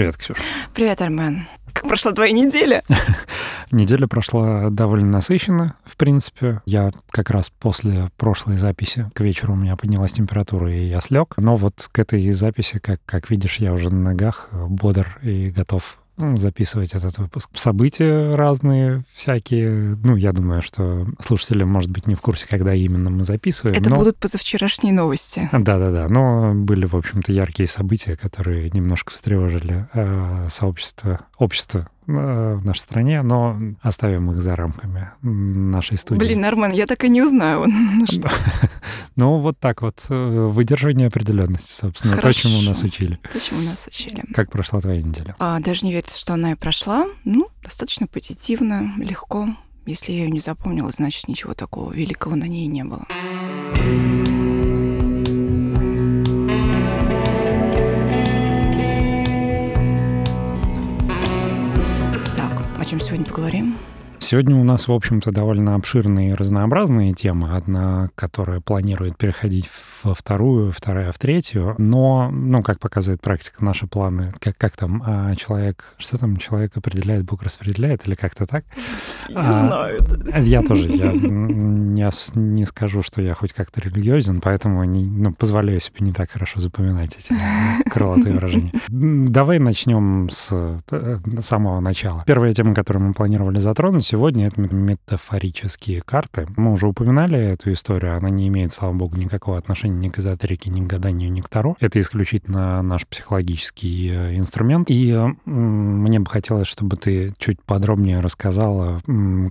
Привет, Ксюша. Привет, Армен. Как прошла твоя неделя? Неделя прошла довольно насыщенно, в принципе. Я как раз после прошлой записи к вечеру у меня поднялась температура, и я слег. Но вот к этой записи, как, как видишь, я уже на ногах, бодр и готов записывать этот выпуск. События разные всякие. Ну, я думаю, что слушатели, может быть, не в курсе, когда именно мы записываем. Это но... будут позавчерашние новости. Да-да-да. Но были, в общем-то, яркие события, которые немножко встревожили э, сообщество, общество в нашей стране, но оставим их за рамками нашей студии. Блин, Армен, я так и не узнаю. Ну, вот так вот. Э, выдерживание определенности, собственно. То, чему нас учили. То, чему нас учили. Как прошла твоя неделя? А, даже не верится, что она и прошла. Ну, достаточно позитивно, легко. Если я ее не запомнила, значит, ничего такого великого на ней не было. Чем сегодня поговорим? Сегодня у нас, в общем-то, довольно обширные и разнообразные темы. Одна, которая планирует переходить во вторую, вторая в третью. Но, ну, как показывает практика, наши планы, как, как там а человек, что там человек определяет, Бог распределяет, или как-то так? Я а, знаю. Я тоже, я не, не скажу, что я хоть как-то религиозен, поэтому не, ну, позволяю себе не так хорошо запоминать эти крылатые выражения. Давай начнем с э, самого начала. Первая тема, которую мы планировали затронуть, сегодня это метафорические карты. Мы уже упоминали эту историю, она не имеет, слава богу, никакого отношения ни к эзотерике, ни к гаданию, ни к Таро. Это исключительно наш психологический э, инструмент. И мне бы хотелось, чтобы ты чуть подробнее рассказала,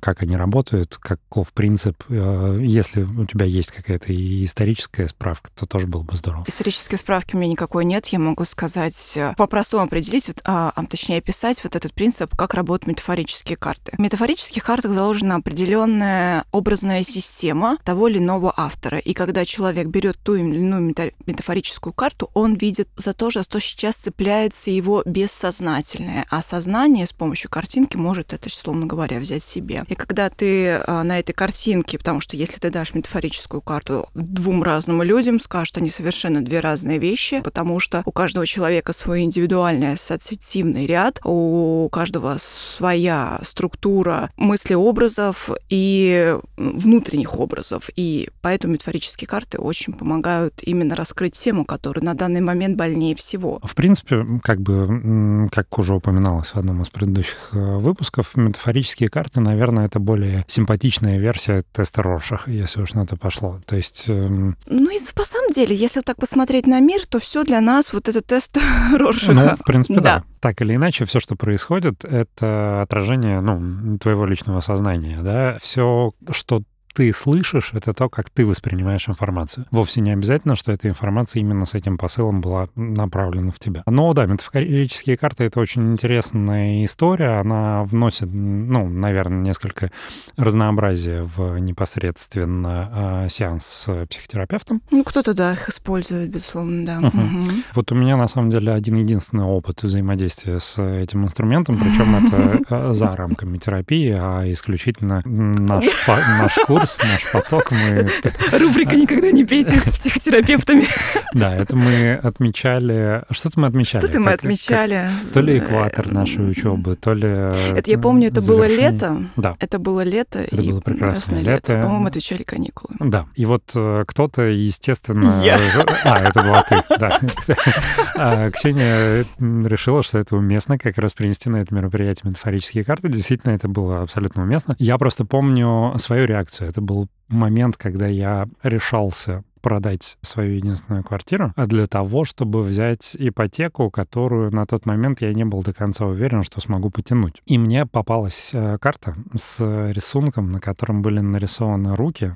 как они работают, каков принцип. Э, если у тебя есть какая-то историческая справка, то тоже было бы здорово. Исторической справки у меня никакой нет. Я могу сказать, э, по-простому определить, а, а, точнее описать вот этот принцип, как работают метафорические карты. Метафорические метафорических картах заложена определенная образная система того или иного автора. И когда человек берет ту или иную метафорическую карту, он видит за то, за что сейчас цепляется его бессознательное. А сознание с помощью картинки может это, условно говоря, взять себе. И когда ты а, на этой картинке, потому что если ты дашь метафорическую карту двум разным людям, скажут, они совершенно две разные вещи, потому что у каждого человека свой индивидуальный ассоциативный ряд, у каждого своя структура мыслеобразов и внутренних образов. И поэтому метафорические карты очень помогают именно раскрыть тему, которая на данный момент больнее всего. В принципе, как бы, как уже упоминалось в одном из предыдущих э, выпусков, метафорические карты, наверное, это более симпатичная версия теста Роршаха, если уж на это пошло. То есть... Эм... Ну, и по самом деле, если так посмотреть на мир, то все для нас вот этот тест Роршаха. Ну, в принципе, да. да. Так или иначе, все, что происходит, это отражение ну, твоего личного сознания. Да? Все, что ты слышишь, это то, как ты воспринимаешь информацию. Вовсе не обязательно, что эта информация именно с этим посылом была направлена в тебя. Но да, метафорические карты — это очень интересная история. Она вносит, ну, наверное, несколько разнообразия в непосредственно э, сеанс с психотерапевтом. Ну, кто-то, да, их использует, безусловно, да. Угу. Угу. Вот у меня, на самом деле, один-единственный опыт взаимодействия с этим инструментом, причем это э, за рамками терапии, а исключительно наш, наш курс курс, наш поток. Мы... Рубрика «Никогда не пейте с психотерапевтами». Да, это мы отмечали... Что-то мы отмечали. Что-то мы отмечали. То ли экватор нашей учебы, то ли... Это я помню, это было лето. Да. Это было лето. Это было прекрасное лето. По-моему, отвечали каникулы. Да. И вот э, кто-то, естественно... Я. А, это была ты, да. А, Ксения решила, что это уместно как раз принести на это мероприятие метафорические карты. Действительно, это было абсолютно уместно. Я просто помню свою реакцию. Это был момент, когда я решался продать свою единственную квартиру а для того, чтобы взять ипотеку, которую на тот момент я не был до конца уверен, что смогу потянуть. И мне попалась э, карта с рисунком, на котором были нарисованы руки,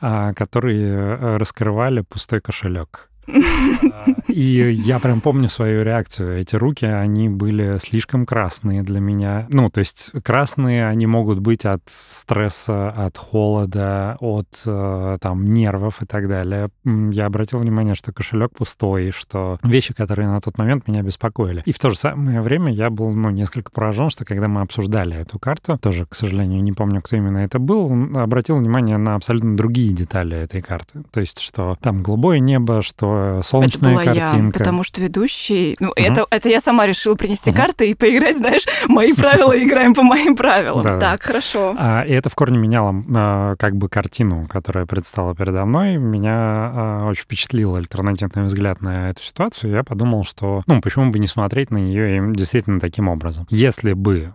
а, которые э, раскрывали пустой кошелек. И я прям помню свою реакцию. Эти руки, они были слишком красные для меня. Ну, то есть красные они могут быть от стресса, от холода, от э, там нервов и так далее. Я обратил внимание, что кошелек пустой, что вещи, которые на тот момент меня беспокоили. И в то же самое время я был, ну, несколько поражен, что когда мы обсуждали эту карту, тоже, к сожалению, не помню, кто именно это был, обратил внимание на абсолютно другие детали этой карты. То есть, что там голубое небо, что красивая солнечная это была картинка. Я, потому что ведущий... Ну, угу. это, это я сама решила принести угу. карты и поиграть, знаешь, мои правила, играем по моим правилам. Так, хорошо. А, и это в корне меняло а, как бы картину, которая предстала передо мной. Меня а, очень впечатлил альтернативный взгляд на эту ситуацию. Я подумал, что, ну, почему бы не смотреть на нее действительно таким образом. Если бы,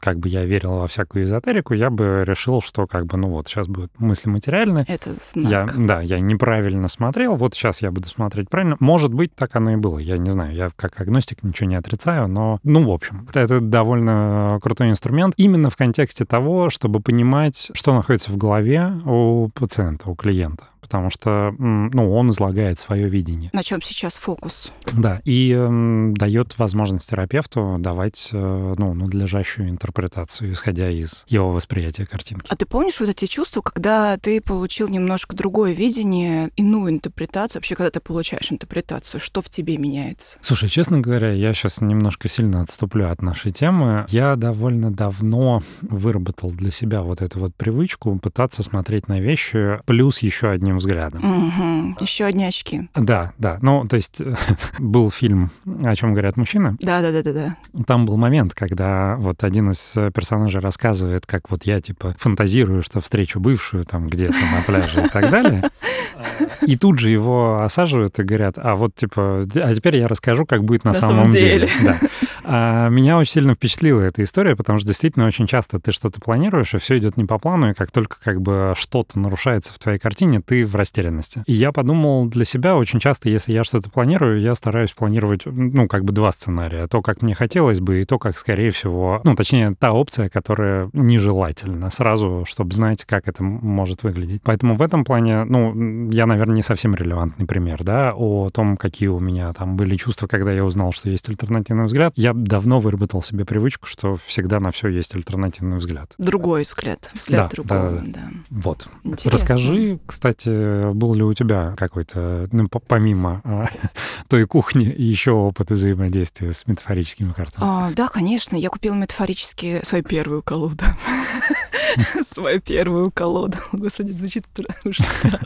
как бы я верил во всякую эзотерику, я бы решил, что как бы, ну вот, сейчас будут мысли материальные. Это знак. Я, да, я неправильно смотрел, вот сейчас я буду смотреть правильно. Может быть, так оно и было, я не знаю, я как агностик ничего не отрицаю, но, ну, в общем, это довольно крутой инструмент именно в контексте того, чтобы понимать, что находится в голове у пациента, у клиента потому что ну, он излагает свое видение. На чем сейчас фокус? Да, и э, дает возможность терапевту давать э, ну, надлежащую интерпретацию, исходя из его восприятия картинки. А ты помнишь вот эти чувства, когда ты получил немножко другое видение, иную интерпретацию, вообще, когда ты получаешь интерпретацию, что в тебе меняется? Слушай, честно говоря, я сейчас немножко сильно отступлю от нашей темы. Я довольно давно выработал для себя вот эту вот привычку пытаться смотреть на вещи плюс еще одним одним взглядом. Угу. Еще одни очки. Да, да. Ну, то есть был фильм «О чем говорят мужчины». Да, да, да, да, да. Там был момент, когда вот один из персонажей рассказывает, как вот я типа фантазирую, что встречу бывшую там где-то на пляже и так далее. И тут же его осаживают и говорят, а вот типа, а теперь я расскажу, как будет на, на самом, самом деле. деле. Да. А меня очень сильно впечатлила эта история, потому что действительно очень часто ты что-то планируешь, и все идет не по плану, и как только как бы что-то нарушается в твоей картине, ты в растерянности. И я подумал для себя, очень часто, если я что-то планирую, я стараюсь планировать, ну, как бы два сценария. То, как мне хотелось бы, и то, как, скорее всего, ну, точнее, та опция, которая нежелательна, сразу, чтобы знать, как это может выглядеть. Поэтому в этом плане, ну, я, наверное, не совсем релевантный пример, да, о том, какие у меня там были чувства, когда я узнал, что есть альтернативный взгляд. Я давно выработал себе привычку, что всегда на все есть альтернативный взгляд. Другой взгляд, взгляд да, другого, да. да. Вот. Интересно. Расскажи, кстати, был ли у тебя какой-то, ну, помимо а, той кухни, еще опыт взаимодействия с метафорическими картами? А, да, конечно. Я купила метафорические свою первую колоду. свою первую колоду. Господи, звучит ужасно.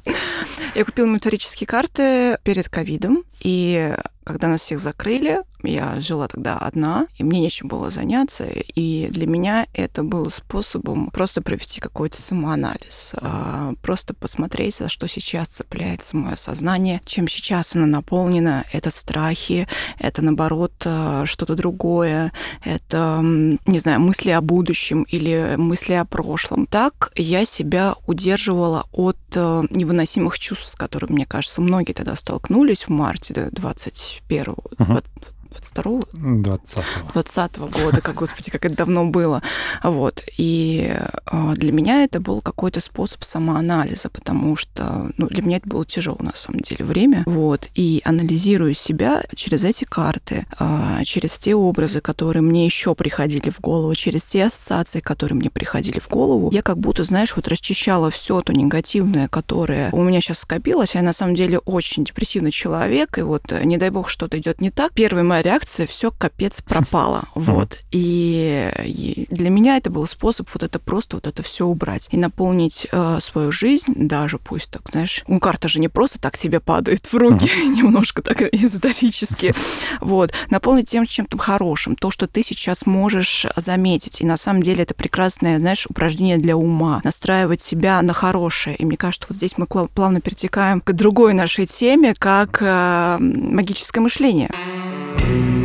Я купила метафорические карты перед ковидом, и когда нас всех закрыли, я жила тогда одна, и мне нечем было заняться, и для меня это было способом просто провести какой-то самоанализ, а, просто посмотреть, за что сейчас цепляется мое сознание, чем сейчас оно наполнено, это страхи, это, наоборот, а, что-то другое, это, не знаю, мысли о будущем или мысли о прошлом. Так я себя удерживала от а, невыносимых чувств, с которыми, мне кажется, многие тогда столкнулись в марте 21 угу. 22 20 20 года, как, господи, как это давно было. Вот. И а, для меня это был какой-то способ самоанализа, потому что ну, для меня это было тяжело, на самом деле, время. Вот. И анализируя себя через эти карты, а, через те образы, которые мне еще приходили в голову, через те ассоциации, которые мне приходили в голову, я как будто, знаешь, вот расчищала все то негативное, которое у меня сейчас скопилось. Я на самом деле очень депрессивный человек, и вот, не дай бог, что-то идет не так. Первая моя реакция, все капец пропало. Вот. И для меня это был способ вот это просто вот это все убрать и наполнить э, свою жизнь, даже пусть так, знаешь, ну карта же не просто так себе падает в руки, немножко так эзотерически. Вот. Наполнить тем чем-то хорошим, то, что ты сейчас можешь заметить. И на самом деле это прекрасное, знаешь, упражнение для ума. Настраивать себя на хорошее. И мне кажется, вот здесь мы плавно перетекаем к другой нашей теме, как э, магическое мышление. Thank you.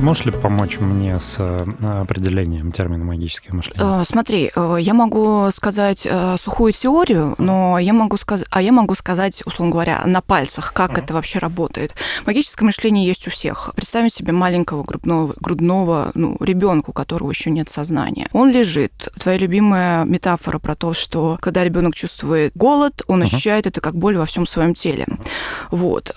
Можешь ли помочь мне с э, определением термина магическое мышление? Э, смотри, э, я могу сказать сухую теорию, но я могу сказать, а я могу сказать, условно говоря, на пальцах, как uh-huh. это вообще работает. Магическое мышление есть у всех. Представим себе маленького грудного, грудного ну, ребенка, у которого еще нет сознания. Он лежит. Твоя любимая метафора про то, что когда ребенок чувствует голод, он uh-huh. ощущает это как боль во всем своем теле. Вот.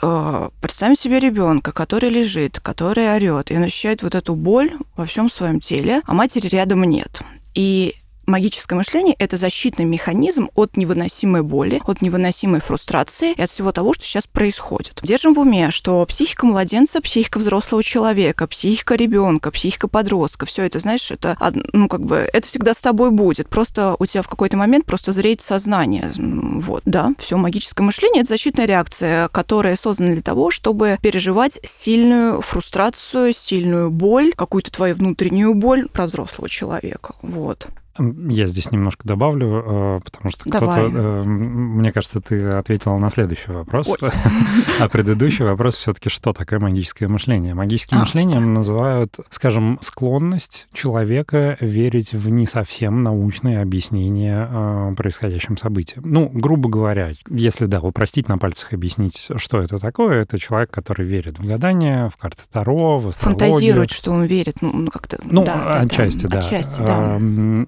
Представим себе ребенка, который лежит, который орет, и он ощущает вот эту боль во всем своем теле, а матери рядом нет. И магическое мышление – это защитный механизм от невыносимой боли, от невыносимой фрустрации и от всего того, что сейчас происходит. Держим в уме, что психика младенца, психика взрослого человека, психика ребенка, психика подростка, все это, знаешь, это, ну, как бы, это всегда с тобой будет. Просто у тебя в какой-то момент просто зреет сознание. Вот, да, все, магическое мышление – это защитная реакция, которая создана для того, чтобы переживать сильную фрустрацию, сильную боль, какую-то твою внутреннюю боль про взрослого человека. Вот. Я здесь немножко добавлю, э, потому что кто-то, э, мне кажется, ты ответила на следующий вопрос, а предыдущий вопрос все-таки, что такое магическое мышление? Магическим а. мышлением называют, скажем, склонность человека верить в не совсем научные объяснения э, происходящим событиям. Ну, грубо говоря, если, да, упростить на пальцах объяснить, что это такое, это человек, который верит в гадания, в карты Таро, в астрологию. Фантазирует, что он верит, ну, как-то... Ну, да, отчасти, да. Отчасти, да.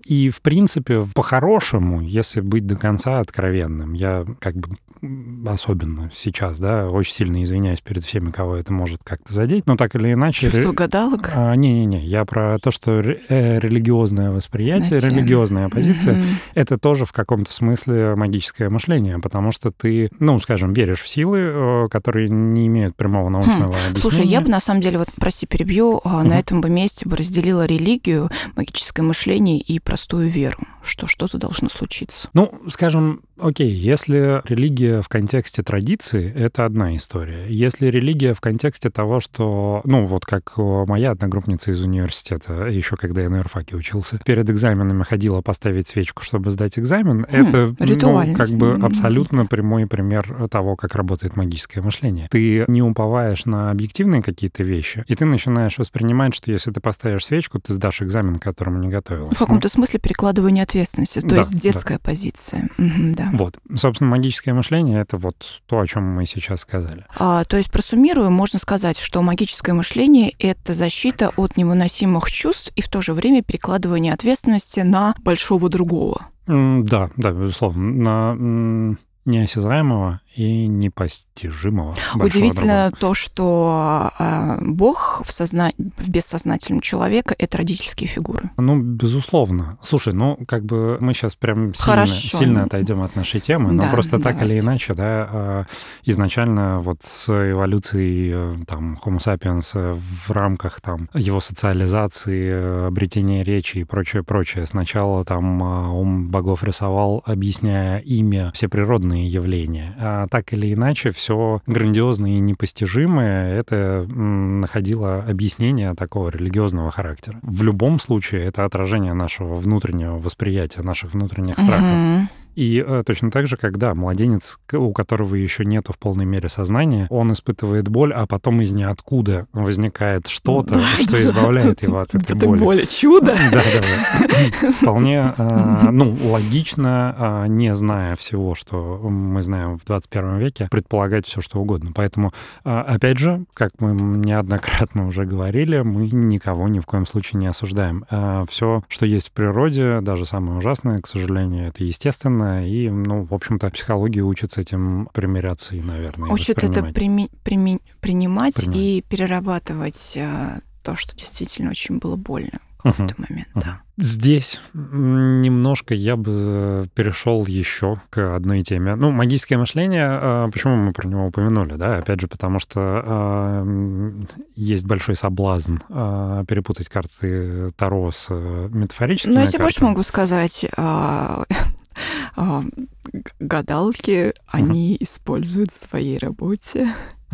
И, в принципе, по-хорошему, если быть до конца откровенным, я как бы особенно сейчас, да, очень сильно извиняюсь перед всеми, кого это может как-то задеть, но так или иначе... Чувство гадалок? А, не-не-не, я про то, что э, религиозное восприятие, Знаете, религиозная позиция, mm-hmm. это тоже в каком-то смысле магическое мышление, потому что ты, ну, скажем, веришь в силы, э, которые не имеют прямого научного хм. объяснения. Слушай, я бы на самом деле, вот, прости, перебью, mm-hmm. на этом бы месте бы разделила религию, магическое мышление и простое простую веру, что что-то должно случиться. Ну, скажем, окей, если религия в контексте традиции, это одна история. Если религия в контексте того, что, ну, вот как моя одногруппница из университета, еще когда я на юрфаке учился, перед экзаменами ходила поставить свечку, чтобы сдать экзамен, хм, это, ну, как бы абсолютно прямой пример того, как работает магическое мышление. Ты не уповаешь на объективные какие-то вещи, и ты начинаешь воспринимать, что если ты поставишь свечку, ты сдашь экзамен, к которому не готовилась. В каком-то смысле смысле перекладывание ответственности, то да, есть детская да. позиция. Угу, да. Вот. Собственно, магическое мышление — это вот то, о чем мы сейчас сказали. А, то есть, просуммируем, можно сказать, что магическое мышление — это защита от невыносимых чувств и в то же время перекладывание ответственности на большого другого. Да, да, безусловно. На неосязаемого и непостижимого. Удивительно другого. то, что э, Бог в, созна... в бессознательном человека — это родительские фигуры. Ну, безусловно. Слушай, ну, как бы мы сейчас прям сильно, сильно отойдем от нашей темы, но да, просто давайте. так или иначе, да, э, изначально вот с эволюцией э, там Homo sapiens в рамках там его социализации, обретения речи и прочее-прочее. Сначала там ум богов рисовал, объясняя ими все природные явления, а так или иначе все грандиозное и непостижимое это находило объяснение такого религиозного характера. В любом случае это отражение нашего внутреннего восприятия, наших внутренних страхов. Mm-hmm. И э, точно так же, когда младенец, у которого еще нету в полной мере сознания, он испытывает боль, а потом из ниоткуда возникает что-то, что избавляет его от этой боли. боли. Чудо? Да, да. Вполне, э, ну, логично, э, не зная всего, что мы знаем в 21 веке, предполагать все, что угодно. Поэтому, опять же, как мы неоднократно уже говорили, мы никого ни в коем случае не осуждаем. Все, что есть в природе, даже самое ужасное, к сожалению, это естественно, сложно, и, ну, в общем-то, психология учит с этим примиряться и, наверное, Учит это прими, прими, принимать, принимать и перерабатывать э, то, что действительно очень было больно в какой-то uh-huh. момент, uh-huh. да. Здесь немножко я бы перешел еще к одной теме. Ну, магическое мышление, э, почему мы про него упомянули, да? Опять же, потому что э, есть большой соблазн э, перепутать карты Таро с метафорическими Ну, я тебе больше могу сказать, гадалки, они используют в своей работе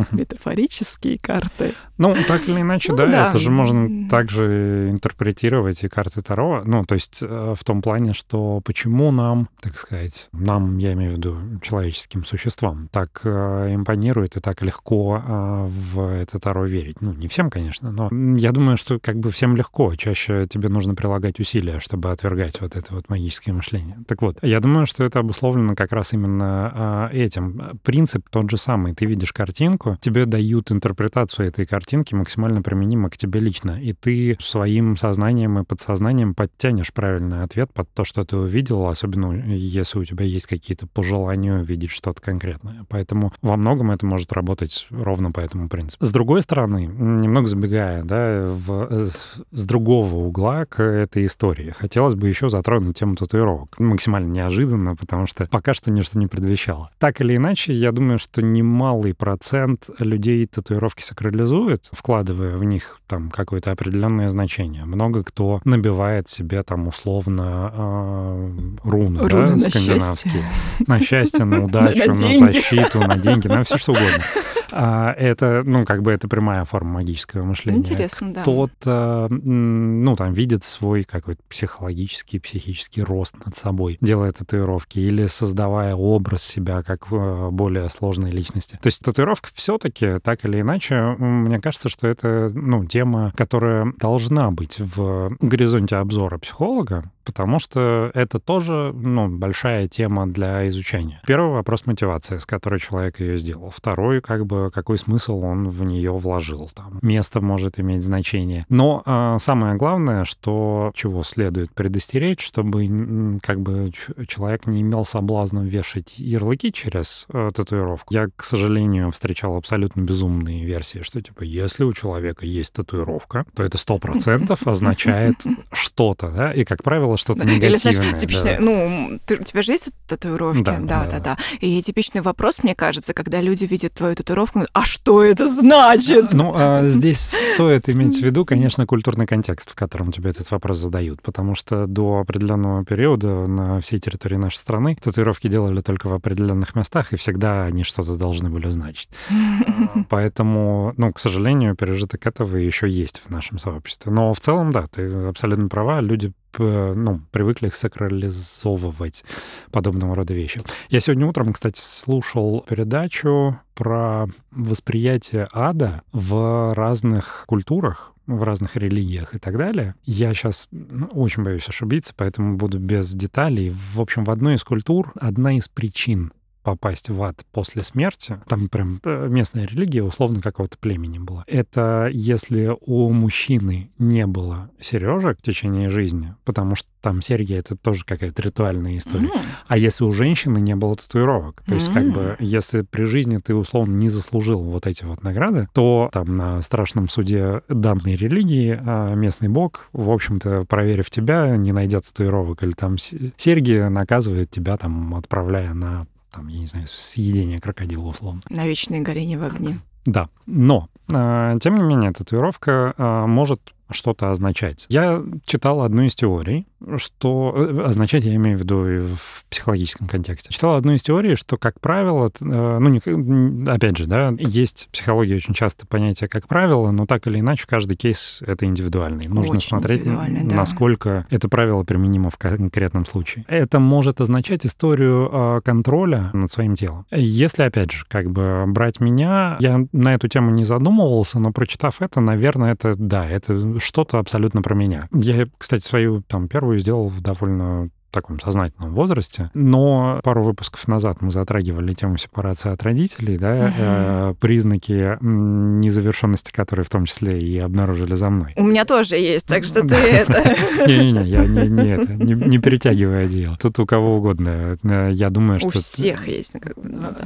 метафорические карты. Ну, так или иначе, ну, да, да, это же можно также интерпретировать и карты Таро. Ну, то есть э, в том плане, что почему нам, так сказать, нам, я имею в виду человеческим существам, так э, импонирует и так легко э, в это Таро верить. Ну, не всем, конечно, но я думаю, что как бы всем легко. Чаще тебе нужно прилагать усилия, чтобы отвергать вот это вот магическое мышление. Так вот, я думаю, что это обусловлено как раз именно этим. Принцип тот же самый. Ты видишь картинку, татуировку, тебе дают интерпретацию этой картинки максимально применимо к тебе лично. И ты своим сознанием и подсознанием подтянешь правильный ответ под то, что ты увидел, особенно если у тебя есть какие-то пожелания увидеть что-то конкретное. Поэтому во многом это может работать ровно по этому принципу. С другой стороны, немного забегая, да, в, с, с другого угла к этой истории, хотелось бы еще затронуть тему татуировок. Максимально неожиданно, потому что пока что ничто не предвещало. Так или иначе, я думаю, что немалый процент людей татуировки сакрализует, вкладывая в них там какое-то определенное значение. Много кто набивает себе там условно э, руны, руны да, скандинавские. На счастье, на удачу, на, на защиту, на деньги, на все что угодно. А, это, ну, как бы это прямая форма магического мышления. Интересно, да. Кто-то, ну, там, видит свой какой-то психологический, психический рост над собой, делая татуировки или создавая образ себя как э, более сложной личности. То есть татуировка все-таки, так или иначе, мне кажется, что это, ну, тема, которая должна быть в горизонте обзора психолога, потому что это тоже ну, большая тема для изучения. Первый вопрос мотивации, с которой человек ее сделал. Второй, как бы, какой смысл он в нее вложил. Там. Место может иметь значение. Но э, самое главное, что чего следует предостеречь, чтобы как бы человек не имел соблазна вешать ярлыки через э, татуировку. Я, к сожалению, встречал абсолютно безумные версии, что типа, если у человека есть татуировка, то это сто процентов означает что-то, да, и, как правило, что-то негативное. Или, знаешь, типичное, да. ну, ты, у тебя же есть татуировки? Да, да, да, да, да. И типичный вопрос, мне кажется, когда люди видят твою татуировку, а что это значит? Ну, а здесь стоит иметь в виду, конечно, культурный контекст, в котором тебе этот вопрос задают, потому что до определенного периода на всей территории нашей страны татуировки делали только в определенных местах, и всегда они что-то должны были значить. Поэтому, ну, к сожалению, пережиток этого еще есть в нашем сообществе. Но в целом, да, ты абсолютно права, люди ну, привыкли их сакрализовывать подобного рода вещи. Я сегодня утром, кстати, слушал передачу про восприятие ада в разных культурах, в разных религиях и так далее. Я сейчас ну, очень боюсь ошибиться, поэтому буду без деталей. В общем, в одной из культур одна из причин попасть в ад после смерти, там прям э, местная религия условно какого-то племени была. Это если у мужчины не было сережек в течение жизни, потому что там серьги — это тоже какая-то ритуальная история. Mm. А если у женщины не было татуировок, то есть mm. как бы если при жизни ты условно не заслужил вот эти вот награды, то там на страшном суде данной религии а местный бог, в общем-то, проверив тебя, не найдя татуировок или там серьги, наказывает тебя там, отправляя на там, я не знаю, съедение крокодила условно. На вечное горение в огне. Да, но, э, тем не менее, татуировка э, может что-то означать. Я читал одну из теорий, что э, означать я имею в виду и в психологическом контексте. Читал одну из теорий, что, как правило, э, ну, не, опять же, да, есть в психологии очень часто понятие как правило, но так или иначе каждый кейс — это индивидуальный. Нужно очень смотреть, насколько да. это правило применимо в конкретном случае. Это может означать историю э, контроля над своим телом. Если, опять же, как бы брать меня, я на эту тему не задумывался, но прочитав это, наверное, это, да, это что-то абсолютно про меня. Я, кстати, свою там первую сделал в довольно таком сознательном возрасте. Но пару выпусков назад мы затрагивали тему сепарации от родителей, да, угу. э, признаки незавершенности, которые в том числе и обнаружили за мной. У меня тоже есть, так что ты это... Не-не-не, я не это, не перетягиваю одеяло. Тут у кого угодно. Э, я думаю, что... У всех есть.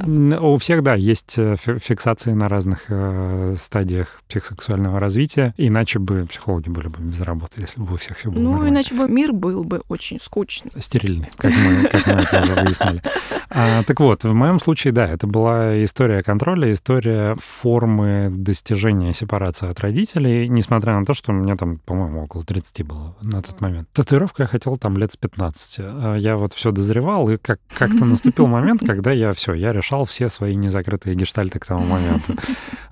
Ну у всех, да, есть э, фиксации на разных э, стадиях психосексуального развития, иначе бы психологи были бы без работы, если бы у всех все было Ну, иначе бы мир был бы очень скучный стерильный, как мы, как мы это уже выяснили. А, так вот, в моем случае, да, это была история контроля, история формы достижения сепарации от родителей, несмотря на то, что мне там, по-моему, около 30 было на тот момент. Татуировку я хотел там лет с 15. А я вот все дозревал, и как- как-то наступил момент, когда я все, я решал все свои незакрытые гештальты к тому моменту.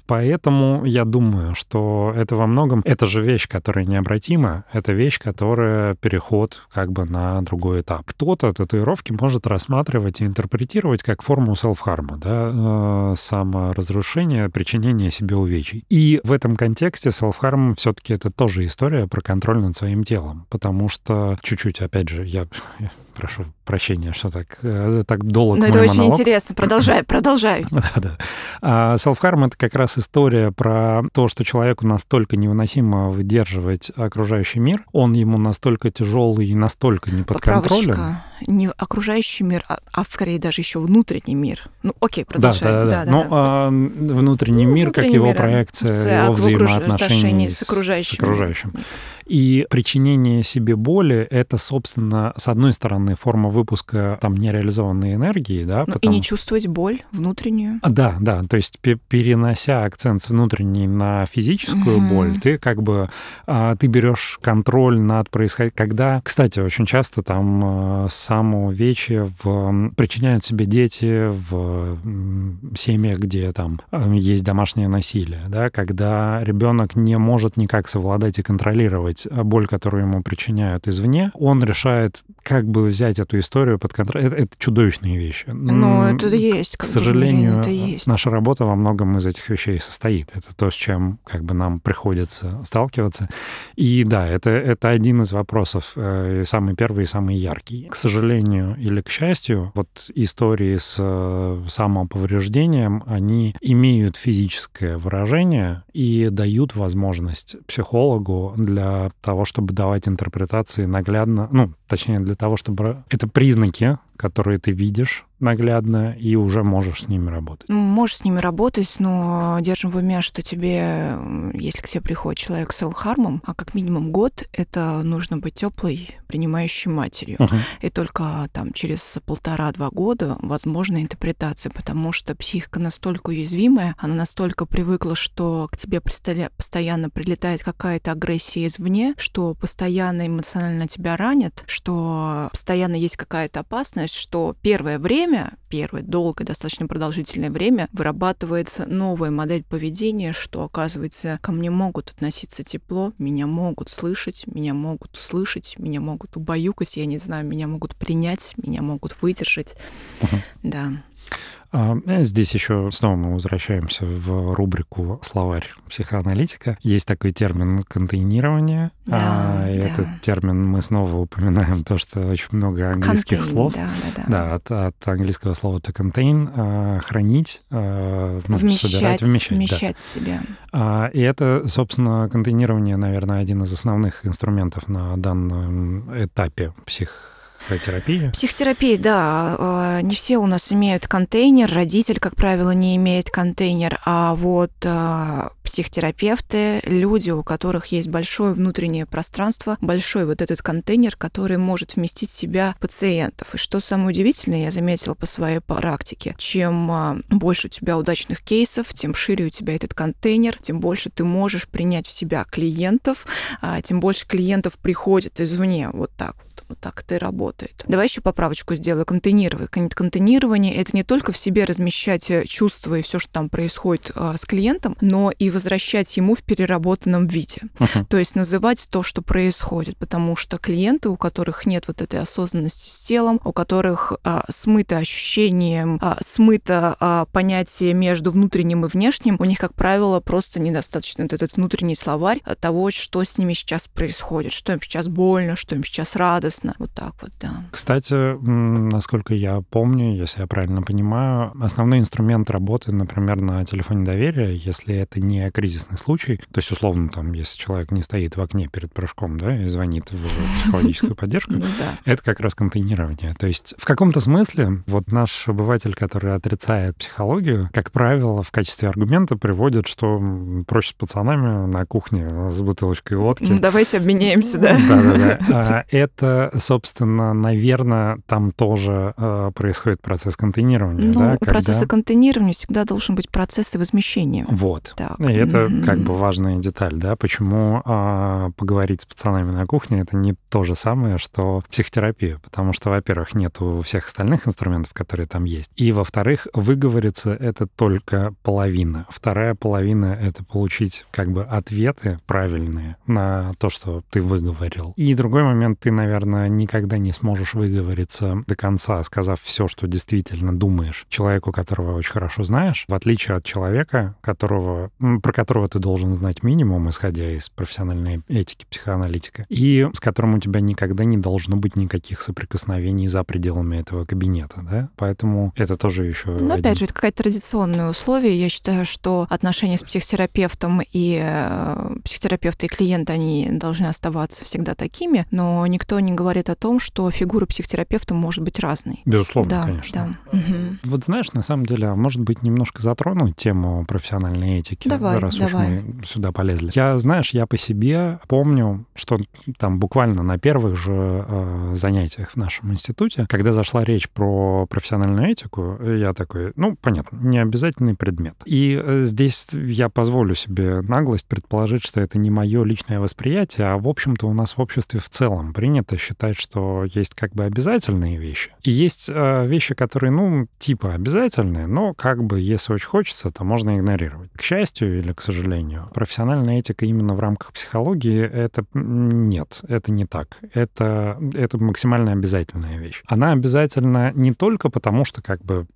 Поэтому я думаю, что это во многом, это же вещь, которая необратима, это вещь, которая переход как бы на другой этап. Кто-то татуировки может рассматривать и интерпретировать как форму селф-харма, да, э, саморазрушение, причинение себе увечий. И в этом контексте селф-харм все-таки это тоже история про контроль над своим телом, потому что чуть-чуть, опять же, я прошу прощения, что так, э, так долго Но это очень монолог. интересно. Продолжай, продолжай. Да-да. А self-harm — это как раз история про то, что человеку настолько невыносимо выдерживать окружающий мир, он ему настолько тяжелый и настолько не подконтролен. Не окружающий мир, а, а скорее даже еще внутренний мир. Ну, окей, продолжай. Да, да, да. да, ну, да. А, внутренний ну, мир, внутренний как его мир, проекция, его взаимоотношения с, с окружающим. С окружающим. И причинение себе боли — это, собственно, с одной стороны, форма выпуска там нереализованной энергии, да. Ну, потому... И не чувствовать боль внутреннюю. А, да, да. То есть перенося акцент с внутренней на физическую mm-hmm. боль, ты как бы а, ты берешь контроль над происходящим. Когда, кстати, очень часто там а, самоувечье в, причиняют себе дети в семьях, где там есть домашнее насилие, да, когда ребенок не может никак совладать и контролировать боль, которую ему причиняют извне, он решает как бы взять эту историю под контроль. Это, это чудовищные вещи. Ну, это есть. К сожалению, это есть. наша работа во многом из этих вещей состоит. Это то, с чем как бы нам приходится сталкиваться. И да, это, это один из вопросов, э, самый первый и самый яркий. К сожалению или к счастью, вот истории с э, самоповреждением, они имеют физическое выражение и дают возможность психологу для того, чтобы давать интерпретации наглядно, ну, точнее, для того, чтобы... Это признаки которые ты видишь наглядно, и уже можешь с ними работать. Ну, можешь с ними работать, но держим в уме, что тебе, если к тебе приходит человек с селфхармом, а как минимум год, это нужно быть теплой, принимающей матерью. Uh-huh. И только там через полтора-два года возможна интерпретация, потому что психика настолько уязвимая, она настолько привыкла, что к тебе постоянно прилетает какая-то агрессия извне, что постоянно эмоционально тебя ранят, что постоянно есть какая-то опасность, опасность, что первое время, первое долгое, достаточно продолжительное время вырабатывается новая модель поведения, что, оказывается, ко мне могут относиться тепло, меня могут слышать, меня могут услышать, меня могут убаюкать, я не знаю, меня могут принять, меня могут выдержать. Uh-huh. Да. А, э, здесь еще снова мы возвращаемся в рубрику «Словарь психоаналитика». Есть такой термин «контейнирование». Да, а, и да. этот термин мы снова упоминаем то, что очень много английских Contain, слов. Да, да, да. да от, от английского слова to contain а, — хранить, а, ну, вмещать, собирать, вмещать. Вмещать да. себя. А, и это, собственно, контейнирование, наверное, один из основных инструментов на данном этапе псих Психотерапия? Психотерапия, да. А, не все у нас имеют контейнер. Родитель, как правило, не имеет контейнер. А вот а, психотерапевты, люди, у которых есть большое внутреннее пространство, большой вот этот контейнер, который может вместить в себя пациентов. И что самое удивительное, я заметила по своей практике, чем а, больше у тебя удачных кейсов, тем шире у тебя этот контейнер, тем больше ты можешь принять в себя клиентов, тем больше клиентов приходит извне. Вот так вот вот так это и работает. Давай еще поправочку сделаю. Контейнирование. Контейнирование — это не только в себе размещать э, чувства и все, что там происходит э, с клиентом, но и возвращать ему в переработанном виде. Uh-huh. То есть называть то, что происходит, потому что клиенты, у которых нет вот этой осознанности с телом, у которых э, смыто ощущение, э, смыто э, понятие между внутренним и внешним, у них, как правило, просто недостаточно вот этот внутренний словарь того, что с ними сейчас происходит, что им сейчас больно, что им сейчас радостно, радостно. Вот так вот, да. Кстати, насколько я помню, если я правильно понимаю, основной инструмент работы, например, на телефоне доверия, если это не кризисный случай, то есть, условно, там, если человек не стоит в окне перед прыжком, да, и звонит в психологическую поддержку, ну это как раз контейнирование. То есть, в каком-то смысле, вот наш обыватель, который отрицает психологию, как правило, в качестве аргумента приводит, что проще с пацанами на кухне с бутылочкой водки. Давайте обменяемся, да? Да-да-да. А это собственно, наверное, там тоже э, происходит процесс контейнирования. Ну, да, у процесса контейнирования всегда должен быть процесс возмещения. Вот. Так. И это mm-hmm. как бы важная деталь, да, почему э, поговорить с пацанами на кухне это не то же самое, что психотерапия, потому что, во-первых, нету всех остальных инструментов, которые там есть, и, во-вторых, выговориться это только половина. Вторая половина — это получить как бы ответы правильные на то, что ты выговорил. И другой момент, ты, наверное, соответственно, никогда не сможешь выговориться до конца, сказав все, что действительно думаешь человеку, которого очень хорошо знаешь, в отличие от человека, которого, про которого ты должен знать минимум, исходя из профессиональной этики психоаналитика, и с которым у тебя никогда не должно быть никаких соприкосновений за пределами этого кабинета, да? Поэтому это тоже еще... Ну, один... опять же, это какое-то традиционное условие. Я считаю, что отношения с психотерапевтом и э, психотерапевта и клиента, они должны оставаться всегда такими, но никто не говорит о том, что фигура психотерапевта может быть разной. Безусловно, да, конечно. Да. Угу. Вот знаешь, на самом деле, а может быть, немножко затронуть тему профессиональной этики, давай, раз давай. уж мы сюда полезли. Я, знаешь, я по себе помню, что там буквально на первых же э, занятиях в нашем институте, когда зашла речь про профессиональную этику, я такой, ну, понятно, не обязательный предмет. И э, здесь я позволю себе наглость предположить, что это не мое личное восприятие, а, в общем-то, у нас в обществе в целом принято считать, что есть как бы обязательные вещи. И есть э, вещи, которые, ну, типа обязательные, но как бы, если очень хочется, то можно игнорировать. К счастью или к сожалению, профессиональная этика именно в рамках психологии — это нет, это не так. Это, это максимально обязательная вещь. Она обязательна не только потому, что как бы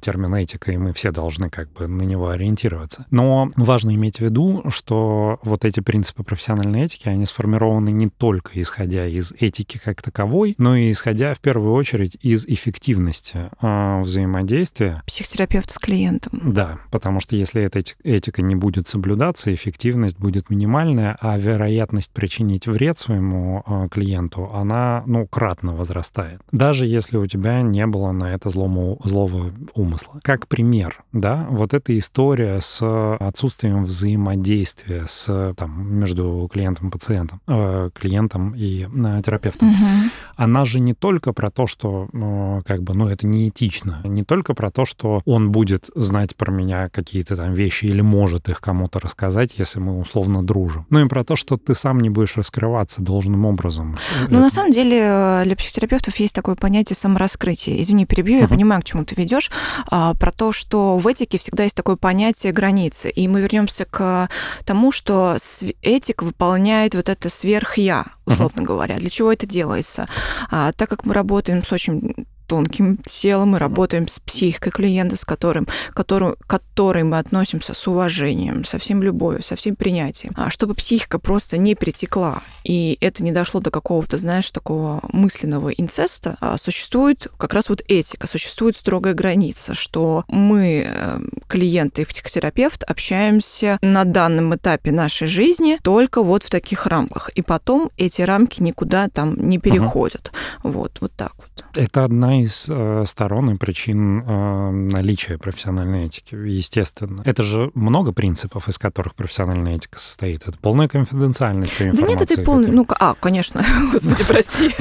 термин этика, и мы все должны как бы на него ориентироваться, но важно иметь в виду, что вот эти принципы профессиональной этики, они сформированы не только исходя из этики как таковой, но и исходя в первую очередь из эффективности э, взаимодействия. Психотерапевт с клиентом. Да, потому что если эта этика не будет соблюдаться, эффективность будет минимальная, а вероятность причинить вред своему э, клиенту, она, ну, кратно возрастает. Даже если у тебя не было на это злому, злого умысла. Как пример, да, вот эта история с отсутствием взаимодействия с, там, между клиентом и пациентом, э, клиентом и э, терапевтом, угу. она же не только про то, что, э, как бы, ну, это неэтично, не только про то, что он будет знать про меня какие-то там вещи или может их кому-то рассказать, если мы условно дружим, ну и про то, что ты сам не будешь раскрываться должным образом. Ну, на самом деле, э, для психотерапевтов есть такое понятие самораскрытия. Извини, перебью, uh-huh. я понимаю, к чему ты ведешь, а, про то, что в этике всегда есть такое понятие границы. И мы вернемся к тому, что этик выполняет вот это сверх-я, условно uh-huh. говоря. Для чего это делается? А, так как мы работаем с очень тонким телом, мы работаем с психикой клиента, с которым, который, которой мы относимся с уважением, со всем любовью, со всем принятием, а чтобы психика просто не притекла, и это не дошло до какого-то, знаешь, такого мысленного инцеста, а существует как раз вот этика, существует строгая граница, что мы, э, клиенты и психотерапевт, общаемся на данном этапе нашей жизни только вот в таких рамках, и потом эти рамки никуда там не переходят. Угу. Вот, вот так вот. Это одна из э, сторон и причин э, наличия профессиональной этики, естественно. Это же много принципов, из которых профессиональная этика состоит. Это полная конфиденциальность информации. Да нет, это полная... Ну, а, конечно, господи, прости.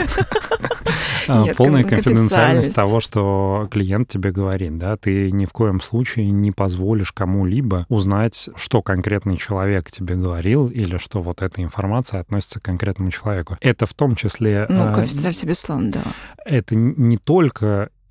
А, полная конфиденциальность того, что клиент тебе говорит, да, ты ни в коем случае не позволишь кому-либо узнать, что конкретный человек тебе говорил, или что вот эта информация относится к конкретному человеку. Это в том числе... Ну, а, конфиденциальность безусловно, да. Это не только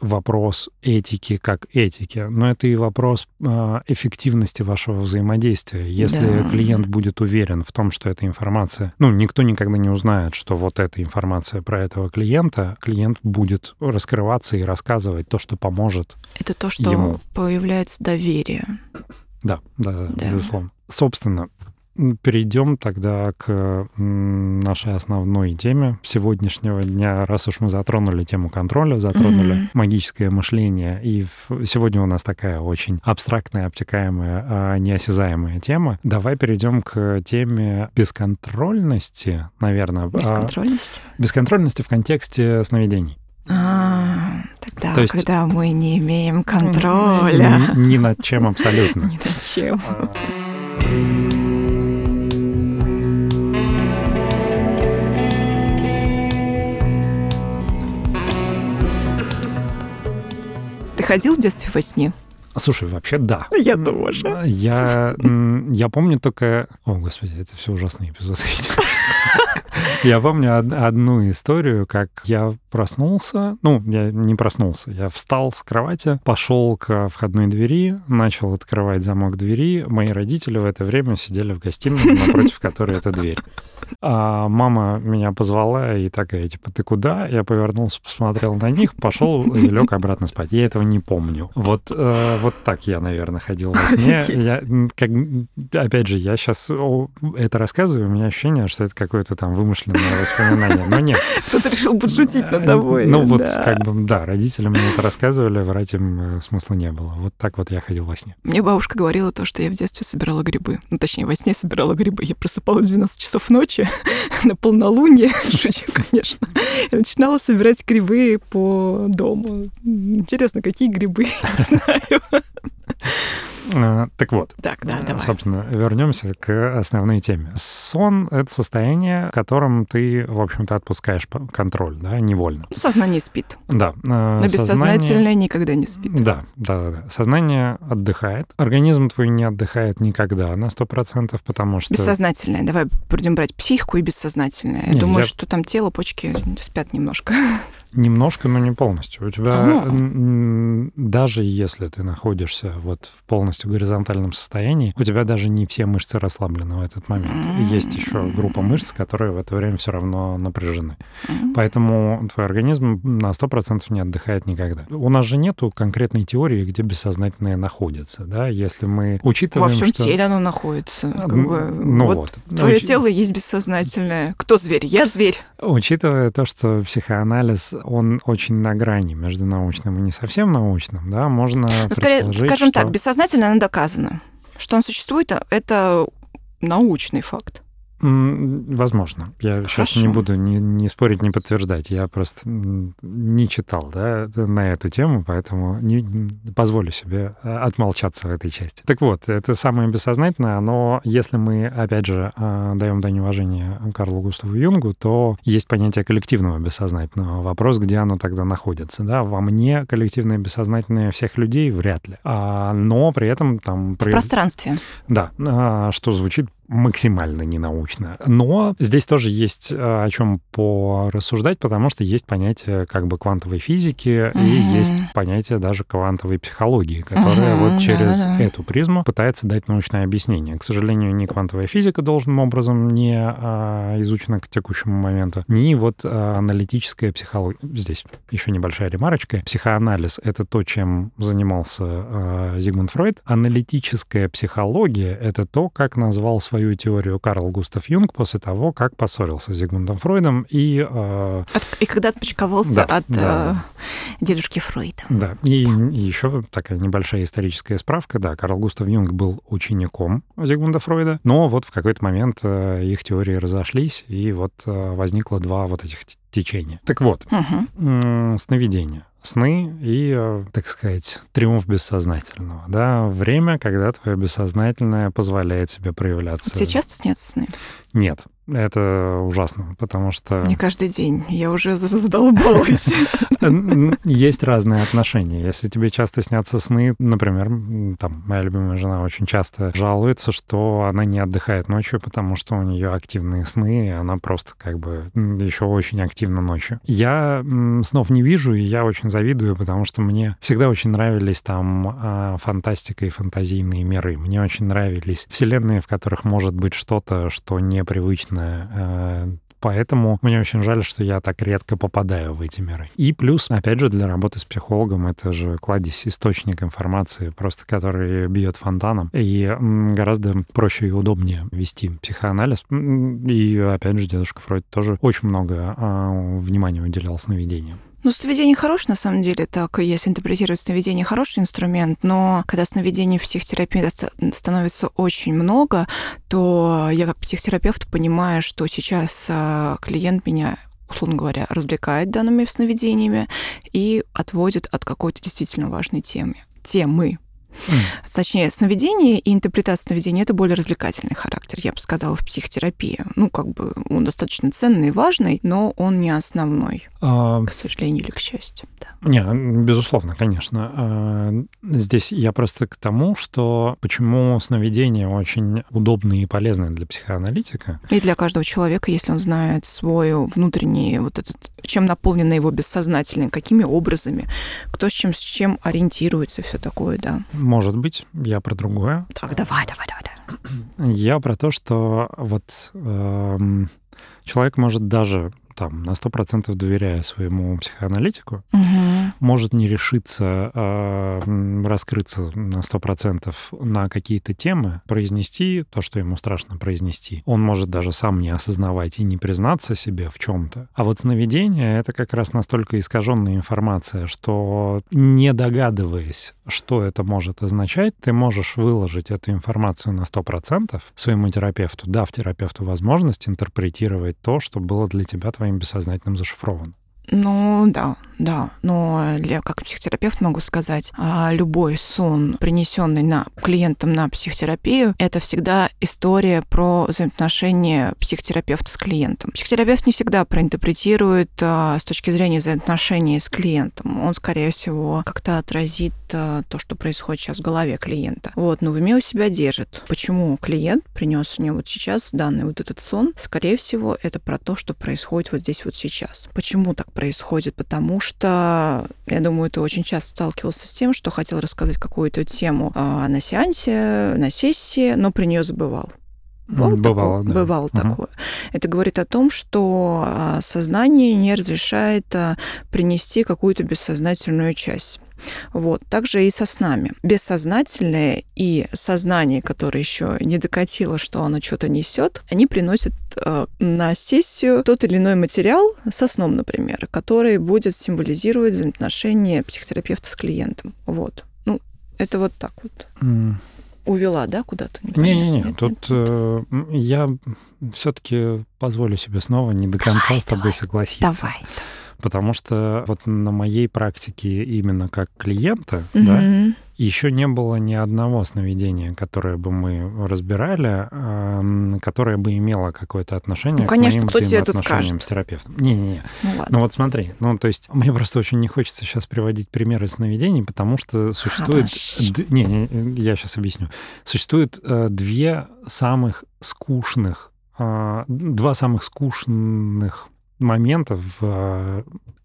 вопрос этики как этики, но это и вопрос э, эффективности вашего взаимодействия. Если да. клиент будет уверен в том, что эта информация, ну, никто никогда не узнает, что вот эта информация про этого клиента, клиент будет раскрываться и рассказывать то, что поможет. Это то, что ему. появляется доверие. Да, да, да, безусловно. Собственно, Перейдем тогда к нашей основной теме сегодняшнего дня. Раз уж мы затронули тему контроля, затронули mm-hmm. магическое мышление, и сегодня у нас такая очень абстрактная, обтекаемая, а, неосязаемая тема, давай перейдем к теме бесконтрольности, наверное. А, бесконтрольности? Бесконтрольности в контексте сновидений. А, тогда, То есть, когда мы не имеем контроля. Ни, ни над чем абсолютно. Ни над чем. Ходил в детстве во сне? Слушай, вообще да. Я тоже. Я, я помню только... О, господи, это все ужасный эпизод. Я помню одну историю, как я проснулся, ну, я не проснулся, я встал с кровати, пошел к входной двери, начал открывать замок двери. Мои родители в это время сидели в гостиной, напротив которой эта дверь. А мама меня позвала и такая, типа, ты куда? Я повернулся, посмотрел на них, пошел и лег обратно спать. Я этого не помню. Вот, э, вот так я, наверное, ходил во сне. Я, как, опять же, я сейчас это рассказываю, у меня ощущение, что это какое-то там вымышленное воспоминание, но нет. Кто-то решил подшутить над тобой. Ну вот, как бы, да, родители мне это рассказывали, врать им э, смысла не было. Вот так вот я ходил во сне. Мне бабушка говорила то, что я в детстве собирала грибы. Ну, точнее, во сне собирала грибы. Я просыпалась в 12 часов ночи на полнолуние, шучу, конечно, и начинала собирать грибы по дому. Интересно, какие грибы, не знаю. А, так вот, так, да, э, давай. собственно, вернемся к основной теме. Сон — это состояние, в котором ты, в общем-то, отпускаешь контроль, да, невольно. Ну, сознание спит. Да. Э, Но бессознательное сознание... никогда не спит. Да, да, да. Сознание отдыхает. Организм твой не отдыхает никогда на 100%, потому что... Бессознательное. Давай будем брать психику и бессознательное. Я не, думаю, я... что там тело, почки спят немножко. Немножко, но не полностью. У тебя А-а-а. даже если ты находишься вот в полностью горизонтальном состоянии, у тебя даже не все мышцы расслаблены в этот момент. Есть еще группа мышц, которые в это время все равно напряжены. Поэтому твой организм на 100% не отдыхает никогда. У нас же нету конкретной теории, где бессознательное находится. Да? Если мы учитываем, Во всем что... теле оно находится. Как бы, ну вот. вот. Твое Уч... тело есть бессознательное. Кто зверь? Я зверь. Учитывая то, что психоанализ он очень на грани между научным и не совсем научным, да, можно ну, скорее, скажем что... так, бессознательно оно доказано. Что он существует, это научный факт. Возможно. Я Хорошо. сейчас не буду ни, ни спорить, ни подтверждать. Я просто не читал да, на эту тему, поэтому не позволю себе а, отмолчаться в этой части. Так вот, это самое бессознательное, но если мы, опять же, а, даем дань уважения Карлу Густаву Юнгу, то есть понятие коллективного бессознательного. Вопрос, где оно тогда находится. Да? Во мне коллективное бессознательное всех людей вряд ли. А, но при этом там... В при... пространстве. Да, что звучит максимально ненаучно. Но здесь тоже есть э, о чем порассуждать, потому что есть понятие как бы квантовой физики mm-hmm. и есть понятие даже квантовой психологии, которая mm-hmm, вот через да, да. эту призму пытается дать научное объяснение. К сожалению, ни квантовая физика должным образом не а, изучена к текущему моменту, ни вот а, аналитическая психология. Здесь еще небольшая ремарочка. Психоанализ — это то, чем занимался а, Зигмунд Фройд. Аналитическая психология — это то, как назвал свою свою теорию Карл Густав Юнг после того, как поссорился с Зигмундом Фройдом и... Э, от, и когда отпочковался да, от да. Э, дедушки Фройда. Да, и, и еще такая небольшая историческая справка. Да, Карл Густав Юнг был учеником Зигмунда Фройда, но вот в какой-то момент э, их теории разошлись, и вот э, возникло два вот этих течения. Так вот, угу. сновидение сны и, э, так сказать, триумф бессознательного. Да? Время, когда твое бессознательное позволяет себе проявляться. Тебе часто снятся сны? Нет. Это ужасно, потому что... Не каждый день. Я уже задолбалась. Есть разные отношения. Если тебе часто снятся сны, например, там, моя любимая жена очень часто жалуется, что она не отдыхает ночью, потому что у нее активные сны, и она просто как бы еще очень активна ночью. Я снов не вижу, и я очень завидую, потому что мне всегда очень нравились там а, фантастика и фантазийные миры. Мне очень нравились вселенные, в которых может быть что-то, что непривычно Э, поэтому мне очень жаль, что я так редко попадаю в эти миры. И плюс, опять же, для работы с психологом это же кладезь, источник информации, просто который бьет фонтаном. И гораздо проще и удобнее вести психоанализ. И, опять же, дедушка Фройд тоже очень много а, внимания уделял сновидениям. Ну, сновидение хорош, на самом деле, так, если интерпретировать сновидение, хороший инструмент, но когда сновидений в психотерапии становится очень много, то я как психотерапевт понимаю, что сейчас а, клиент меня условно говоря, развлекает данными сновидениями и отводит от какой-то действительно важной темы. Темы, Mm. Точнее, сновидение и интерпретация сновидения – это более развлекательный характер, я бы сказала, в психотерапии. Ну, как бы он достаточно ценный и важный, но он не основной, а... к сожалению или к счастью. Да. Не, безусловно, конечно. А, здесь я просто к тому, что почему сновидение очень удобно и полезно для психоаналитика. И для каждого человека, если он знает свой внутренний вот этот, чем наполнено его бессознательное, какими образами, кто с чем, с чем ориентируется, все такое, да. Может быть, я про другое. Так, давай, давай, давай. Я про то, что вот э, человек может даже там на 100% доверяя своему психоаналитику, угу. может не решиться э, раскрыться на 100% на какие-то темы, произнести то, что ему страшно произнести. Он может даже сам не осознавать и не признаться себе в чем-то. А вот сновидение — это как раз настолько искаженная информация, что не догадываясь, что это может означать, ты можешь выложить эту информацию на 100% своему терапевту, дав терапевту возможность интерпретировать то, что было для тебя твоим бессознательным зашифровано. Ну да, да, но я как психотерапевт могу сказать, а, любой сон, принесенный на клиентам на психотерапию, это всегда история про взаимоотношения психотерапевта с клиентом. Психотерапевт не всегда проинтерпретирует а, с точки зрения взаимоотношений с клиентом. Он, скорее всего, как-то отразит а, то, что происходит сейчас в голове клиента. Вот, но в уме у себя держит. Почему клиент принес мне вот сейчас данный вот этот сон? Скорее всего, это про то, что происходит вот здесь вот сейчас. Почему так происходит? Потому что я думаю, ты очень часто сталкивался с тем, что хотел рассказать какую-то тему а, на сеансе, на сессии, но при нее забывал. Бывало, бывало, такое? Да. Бывало угу. такое. Это говорит о том, что а, сознание не разрешает а, принести какую-то бессознательную часть. Вот. Также и со снами. Бессознательное и сознание, которое еще не докатило, что оно что-то несет, они приносят э, на сессию тот или иной материал со сном, например, который будет символизировать взаимоотношения психотерапевта с клиентом. Вот. Ну, это вот так вот. Mm увела, да, куда-то? Не-не-не, тут э, я все-таки позволю себе снова не до конца давай, с тобой давай, согласиться. Давай потому что вот на моей практике именно как клиента, mm-hmm. да, еще не было ни одного сновидения, которое бы мы разбирали, которое бы имело какое-то отношение ну, конечно, к моим взаимоотношениям с терапевтом. Не-не-не. Ну, ладно. ну вот смотри, ну то есть мне просто очень не хочется сейчас приводить примеры сновидений, потому что существует... Д... Не, не, я сейчас объясню. Существует э, две самых скучных, э, два самых скучных моментов в э,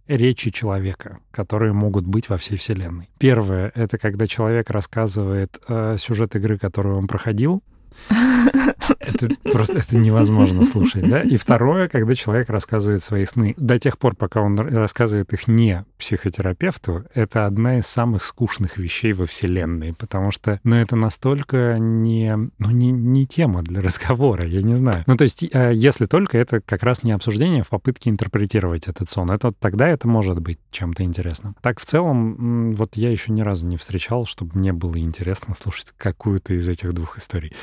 речи человека, которые могут быть во всей Вселенной. Первое — это когда человек рассказывает э, сюжет игры, которую он проходил, это просто это невозможно слушать, да? И второе, когда человек рассказывает свои сны. До тех пор, пока он рассказывает их не психотерапевту, это одна из самых скучных вещей во Вселенной, потому что, ну, это настолько не, ну, не, не тема для разговора, я не знаю. Ну, то есть, э, если только это как раз не обсуждение в попытке интерпретировать этот сон, это тогда это может быть чем-то интересным. Так, в целом, вот я еще ни разу не встречал, чтобы мне было интересно слушать какую-то из этих двух историй.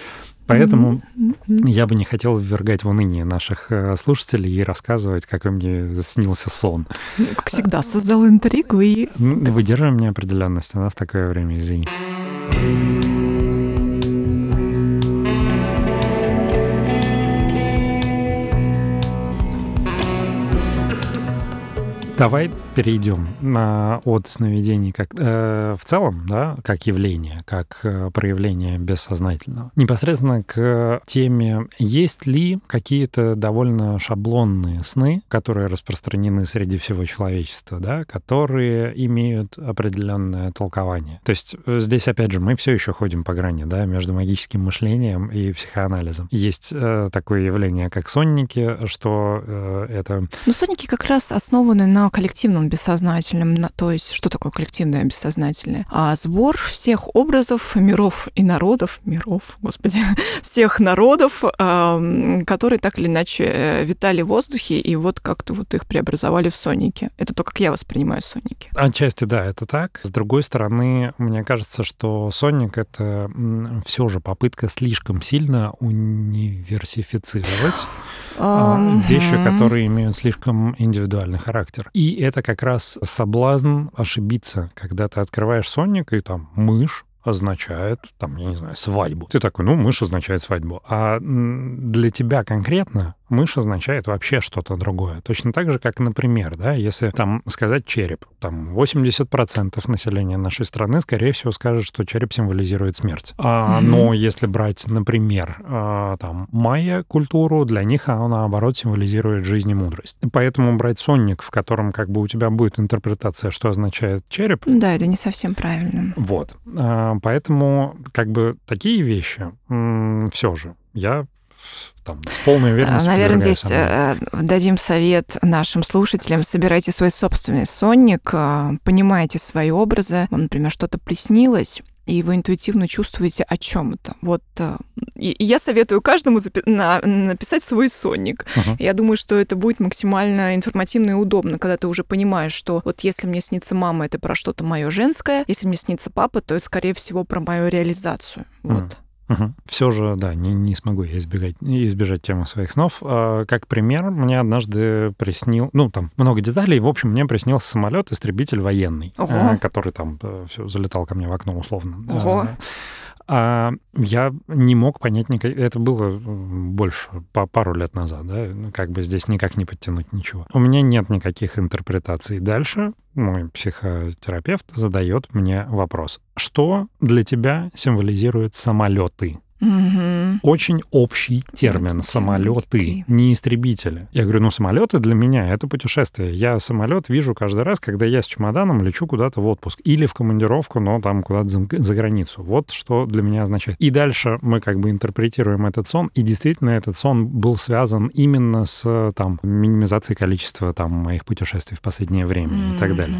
Поэтому mm-hmm. я бы не хотел ввергать в уныние наших э, слушателей и рассказывать, как мне снился сон. Как всегда, создал интригу и... Выдерживаем неопределенность. У нас такое время, извините. Давай перейдем на, от сновидений как э, в целом, да, как явление, как э, проявление бессознательного. Непосредственно к теме, есть ли какие-то довольно шаблонные сны, которые распространены среди всего человечества, да, которые имеют определенное толкование. То есть э, здесь, опять же, мы все еще ходим по грани, да, между магическим мышлением и психоанализом. Есть э, такое явление, как сонники, что э, это... Ну, сонники как раз основаны на коллективном бессознательном, то есть что такое коллективное бессознательное? А сбор всех образов миров и народов, миров, господи, всех народов, которые так или иначе э, витали в воздухе, и вот как-то вот их преобразовали в соники. Это то, как я воспринимаю соники. Отчасти, да, это так. С другой стороны, мне кажется, что соник — это все же попытка слишком сильно универсифицировать uh-huh. вещи, которые имеют слишком индивидуальный характер. И это как раз соблазн ошибиться, когда ты открываешь сонник, и там мышь, означает, там, я не знаю, свадьбу. Ты такой, ну, мышь означает свадьбу. А для тебя конкретно мышь означает вообще что-то другое. Точно так же, как, например, да, если там сказать череп, там 80% населения нашей страны, скорее всего, скажет, что череп символизирует смерть. А, mm-hmm. Но если брать, например, а, там, майя культуру, для них она, наоборот, символизирует жизнь и мудрость. Поэтому брать сонник, в котором как бы у тебя будет интерпретация, что означает череп... Да, это не совсем правильно. Вот. А, поэтому как бы такие вещи все же я там, с полной уверенностью. Наверное, здесь э, дадим совет нашим слушателям. Собирайте свой собственный сонник, э, понимайте свои образы. Вам, например, что-то приснилось, и вы интуитивно чувствуете о чем это. Вот э, и я советую каждому запи- на, написать свой сонник. Uh-huh. Я думаю, что это будет максимально информативно и удобно, когда ты уже понимаешь, что вот если мне снится мама, это про что-то мое женское, если мне снится папа, то это скорее всего про мою реализацию. Uh-huh. Вот. Угу. Все же, да, не, не смогу я избегать, избежать темы своих снов. А, как пример, мне однажды приснил, ну, там много деталей. В общем, мне приснился самолет, истребитель военный, Ого. который там э, все залетал ко мне в окно условно. Ого. А я не мог понять никак... Это было больше, по пару лет назад, да? Ну, как бы здесь никак не подтянуть ничего. У меня нет никаких интерпретаций. Дальше мой психотерапевт задает мне вопрос. Что для тебя символизирует самолеты? Угу. Очень общий термин самолеты, не истребители. Я говорю, ну самолеты для меня это путешествие. Я самолет вижу каждый раз, когда я с чемоданом лечу куда-то в отпуск или в командировку, но там куда-то за, за границу. Вот что для меня означает. И дальше мы как бы интерпретируем этот сон, и действительно этот сон был связан именно с там минимизацией количества там моих путешествий в последнее время mm-hmm. и так далее.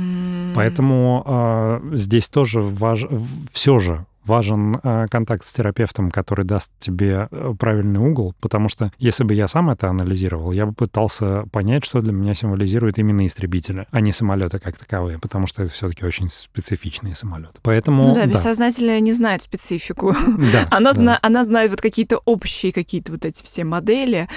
Поэтому э, здесь тоже важно, все же важен э, контакт с терапевтом, который даст тебе э, правильный угол, потому что если бы я сам это анализировал, я бы пытался понять, что для меня символизирует именно истребители, а не самолеты как таковые, потому что это все-таки очень специфичные самолеты. Поэтому ну да, да. бессознательно не знает специфику. Да, она, да. Зна- она знает вот какие-то общие какие-то вот эти все модели,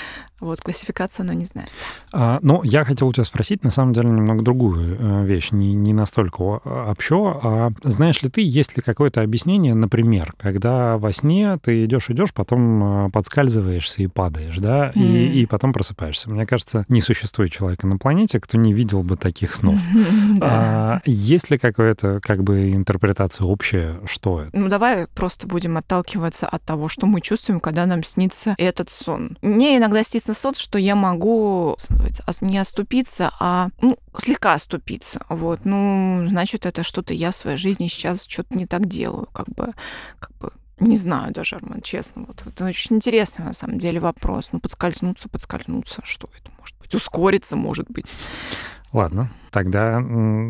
вот, классификацию она не знает. А, ну, я хотел у тебя спросить, на самом деле, немного другую э, вещь, не, не настолько общо. А знаешь ли ты, есть ли какое-то объяснение, например, когда во сне ты идешь, идешь, потом э, подскальзываешься и падаешь, да, mm. и, и потом просыпаешься. Мне кажется, не существует человека на планете, кто не видел бы таких снов. а, есть ли какая-то, как бы, интерпретация общая, что это? Ну, давай просто будем отталкиваться от того, что мы чувствуем, когда нам снится этот сон. Мне иногда снится высот, что я могу не оступиться, а ну, слегка оступиться. Вот, ну, значит, это что-то я в своей жизни сейчас что-то не так делаю, как бы, как бы не знаю даже, Арман, честно. Вот, это очень интересный, на самом деле, вопрос. Ну, подскользнуться, подскользнуться, что это может быть? Ускориться, может быть. Ладно, тогда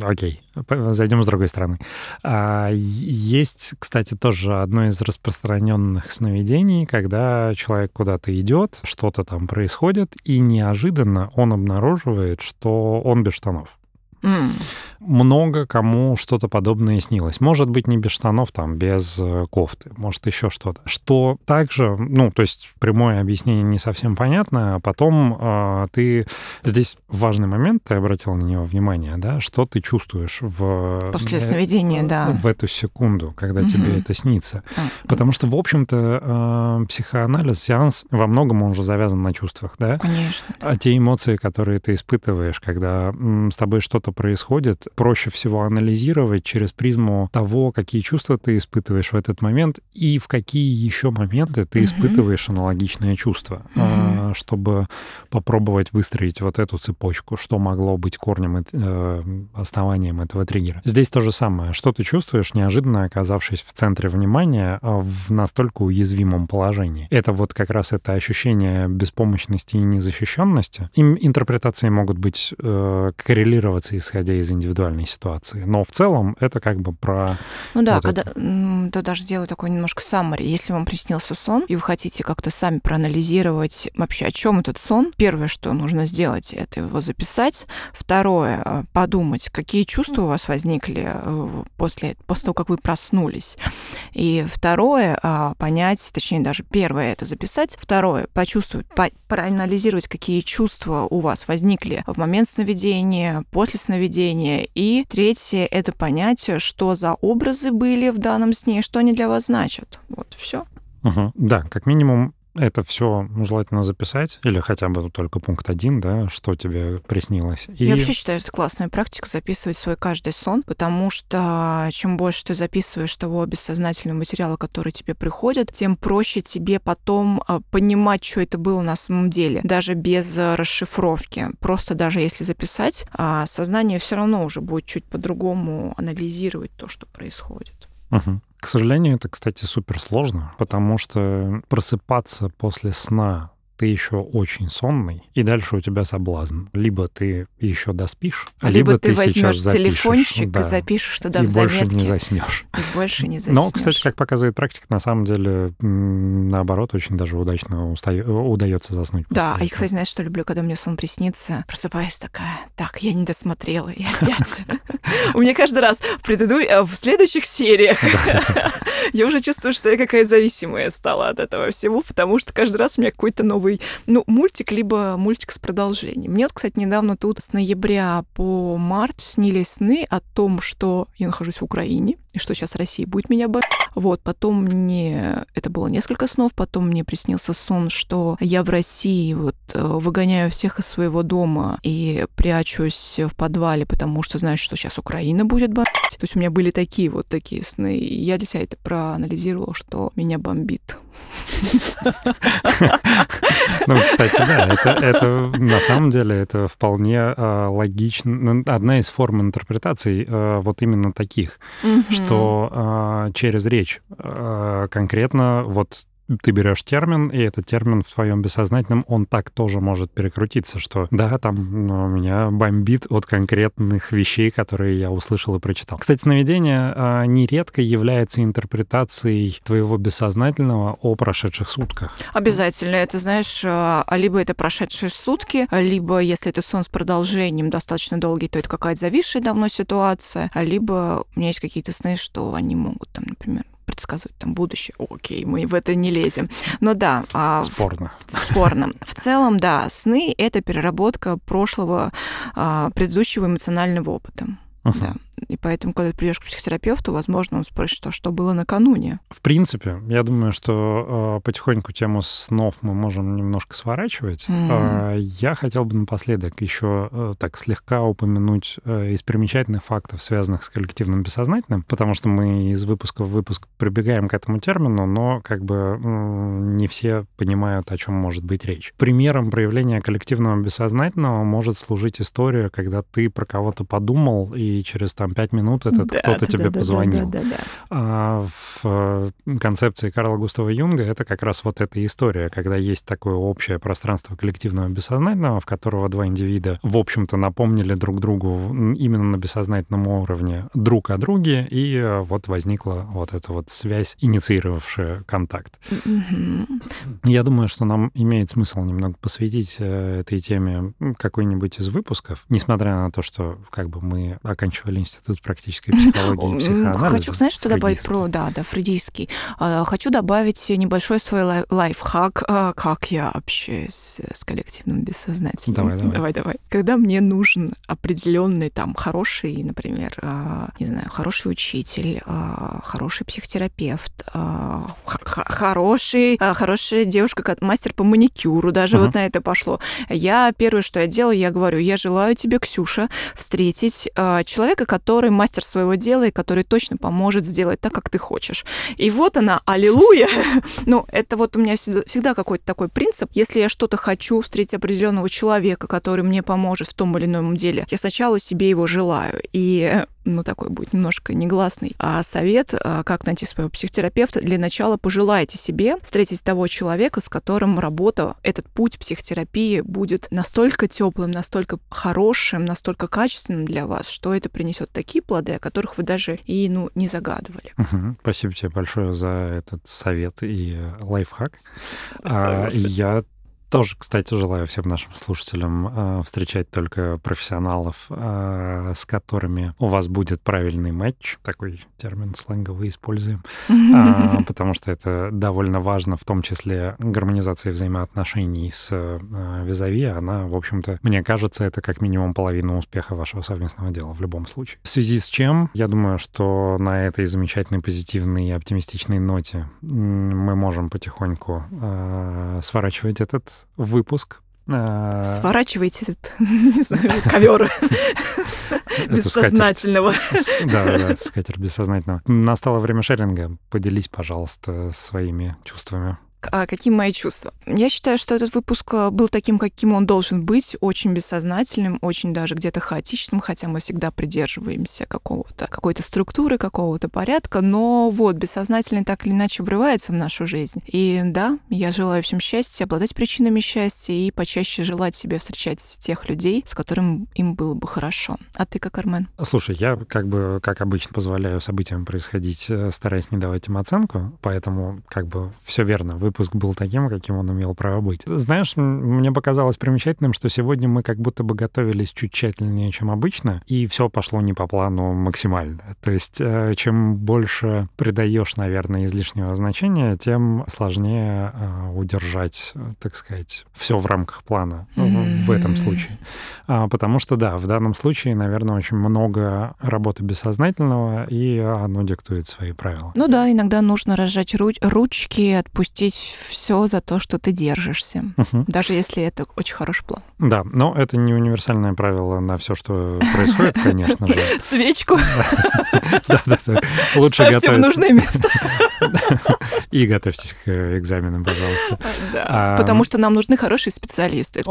окей, зайдем с другой стороны. А, есть, кстати, тоже одно из распространенных сновидений, когда человек куда-то идет, что-то там происходит, и неожиданно он обнаруживает, что он без штанов. Mm. Много кому что-то подобное снилось. Может быть, не без штанов, там, без э, кофты, может, еще что-то. Что также, ну, то есть прямое объяснение не совсем понятно, а потом э, ты... Здесь важный момент, ты обратил на него внимание, да, что ты чувствуешь в... После сновидения, э, да. В эту секунду, когда mm-hmm. тебе это снится. Mm-hmm. Потому что, в общем-то, э, психоанализ, сеанс во многом он уже завязан на чувствах, да? Конечно. Да. А те эмоции, которые ты испытываешь, когда с тобой что-то происходит, проще всего анализировать через призму того, какие чувства ты испытываешь в этот момент и в какие еще моменты ты испытываешь аналогичные чувства, mm-hmm. чтобы попробовать выстроить вот эту цепочку, что могло быть корнем, э, основанием этого триггера. Здесь то же самое. Что ты чувствуешь, неожиданно оказавшись в центре внимания а в настолько уязвимом положении? Это вот как раз это ощущение беспомощности и незащищенности. Им интерпретации могут быть э, коррелироваться исходя из индивидуальной ситуации. Но в целом это как бы про... Ну да, вот когда это... да, даже сделаю такой немножко summary. Если вам приснился сон, и вы хотите как-то сами проанализировать вообще, о чем этот сон, первое, что нужно сделать, это его записать. Второе, э, подумать, какие чувства у вас возникли э, после, после того, как вы проснулись. И второе, э, понять, точнее даже первое, это записать. Второе, почувствовать, по проанализировать, какие чувства у вас возникли в момент сновидения, после сновидения. И третье — это понятие, что за образы были в данном сне, что они для вас значат. Вот, все. Угу. Да, как минимум это все желательно записать, или хотя бы только пункт один, да, что тебе приснилось. И... Я вообще считаю, что это классная практика записывать свой каждый сон, потому что чем больше ты записываешь того бессознательного материала, который тебе приходит, тем проще тебе потом а, понимать, что это было на самом деле, даже без расшифровки. Просто даже если записать, а, сознание все равно уже будет чуть по-другому анализировать то, что происходит. Угу. К сожалению, это, кстати, супер сложно, потому что просыпаться после сна ты еще очень сонный, и дальше у тебя соблазн. Либо ты еще доспишь, либо, либо ты, ты возьмешь телефончик да, и запишешь туда и в больше заметки. не заснешь. И больше не заснешь. Но, кстати, как показывает практика, на самом деле, наоборот, очень даже удачно удается заснуть. Да, а я, кстати, знаешь, что люблю, когда мне сон приснится? Просыпаюсь такая, так, я не досмотрела, и опять. У меня каждый раз в предыдущих, э, в следующих сериях я уже чувствую, что я какая зависимая стала от этого всего, потому что каждый раз у меня какой-то новый, ну, мультик, либо мультик с продолжением. Мне вот, кстати, недавно тут с ноября по март снились сны о том, что я нахожусь в Украине, и что сейчас Россия будет меня бомбить. Вот, потом мне, это было несколько снов, потом мне приснился сон, что я в России вот э, выгоняю всех из своего дома и прячусь в подвале, потому что знаю, что сейчас Украина будет бомбить. То есть у меня были такие вот такие сны, и я для себя это проанализировала, что меня бомбит. Ну, кстати, да, это, это на самом деле это вполне э, логично. Одна из форм интерпретаций э, вот именно таких, что э, через речь э, конкретно вот ты берешь термин, и этот термин в твоем бессознательном, он так тоже может перекрутиться, что да, там ну, меня бомбит от конкретных вещей, которые я услышал и прочитал. Кстати, сновидение а, нередко является интерпретацией твоего бессознательного о прошедших сутках. Обязательно. Это, знаешь, а, а либо это прошедшие сутки, либо, если это сон с продолжением достаточно долгий, то это какая-то зависшая давно ситуация, либо у меня есть какие-то сны, что они могут там, например, предсказывать там будущее. Окей, мы в это не лезем. Но да. А, спорно. В, спорно. В целом, да, сны — это переработка прошлого, а, предыдущего эмоционального опыта. Uh-huh. Да. И поэтому, когда ты придешь к психотерапевту, возможно, он спросит, что, что было накануне. В принципе, я думаю, что э, потихоньку тему снов мы можем немножко сворачивать. Mm. Э, я хотел бы напоследок еще э, так слегка упомянуть э, из примечательных фактов, связанных с коллективным бессознательным, потому что мы из выпуска в выпуск прибегаем к этому термину, но как бы э, не все понимают, о чем может быть речь. Примером проявления коллективного бессознательного может служить история, когда ты про кого-то подумал, и через там пять минут этот да, кто-то да, тебе да, позвонил. Да, да, да, да. А в э, концепции Карла Густава Юнга это как раз вот эта история, когда есть такое общее пространство коллективного бессознательного, в которого два индивида, в общем-то, напомнили друг другу именно на бессознательном уровне друг о друге, и э, вот возникла вот эта вот связь, инициировавшая контакт. Mm-hmm. Я думаю, что нам имеет смысл немного посвятить э, этой теме какой-нибудь из выпусков, несмотря на то, что как бы мы оканчивали институт Институт практической психологии и психоанализа. Хочу, знаешь, что добавить про, да, да, фридийский. А, хочу добавить небольшой свой лайфхак, а, как я общаюсь с коллективным бессознательным. Давай, давай. Давай, давай. Когда мне нужен определенный там хороший, например, а, не знаю, хороший учитель, хороший психотерапевт, хороший, хорошая девушка, мастер по маникюру, даже uh-huh. вот на это пошло. Я первое, что я делаю, я говорю, я желаю тебе, Ксюша, встретить человека, который который мастер своего дела и который точно поможет сделать так, как ты хочешь. И вот она, аллилуйя. ну, это вот у меня всегда какой-то такой принцип. Если я что-то хочу, встретить определенного человека, который мне поможет в том или ином деле, я сначала себе его желаю. И ну, такой будет немножко негласный а совет, а, как найти своего психотерапевта. Для начала пожелайте себе встретить того человека, с которым работа, этот путь психотерапии будет настолько теплым, настолько хорошим, настолько качественным для вас, что это принесет такие плоды, о которых вы даже и ну, не загадывали. Угу. Спасибо тебе большое за этот совет и лайфхак. А, я Тоже, кстати, желаю всем нашим слушателям э, встречать только профессионалов, э, с которыми у вас будет правильный матч. Такой термин сленговый используем. Э, потому что это довольно важно, в том числе гармонизация взаимоотношений с э, визави. Она, в общем-то, мне кажется, это как минимум половина успеха вашего совместного дела в любом случае. В связи с чем, я думаю, что на этой замечательной, позитивной и оптимистичной ноте мы можем потихоньку э, сворачивать этот выпуск. А, Сворачивайте этот, не знаю, ковер бессознательного. Да, да, скатерть бессознательного. Настало время шеринга. Поделись, пожалуйста, своими чувствами а какие мои чувства. Я считаю, что этот выпуск э, был таким, каким он должен быть, очень бессознательным, очень даже где-то хаотичным, хотя мы всегда придерживаемся какого-то, какой-то структуры, какого-то порядка, но вот бессознательный так или иначе врывается в нашу жизнь. И да, я желаю всем счастья, обладать причинами счастья и почаще желать себе встречать тех людей, с которыми им было бы хорошо. А ты как, Армен? Слушай, я как бы, как обычно, позволяю событиям происходить, э, стараясь не давать им оценку, поэтому как бы все верно. Вы выпуск был таким, каким он имел право быть. Знаешь, мне показалось примечательным, что сегодня мы как будто бы готовились чуть тщательнее, чем обычно, и все пошло не по плану максимально. То есть э, чем больше придаешь, наверное, излишнего значения, тем сложнее э, удержать, так сказать, все в рамках плана mm-hmm. в этом случае. А, потому что, да, в данном случае, наверное, очень много работы бессознательного, и оно диктует свои правила. Ну да, иногда нужно разжать ручки, отпустить все за то, что ты держишься, угу. даже если это очень хороший план. Да, но это не универсальное правило на все, что происходит, конечно же. Свечку. Да-да-да. Лучше готовиться. в нужное место. И готовьтесь к экзаменам, пожалуйста. Да, потому что нам нужны хорошие специалисты.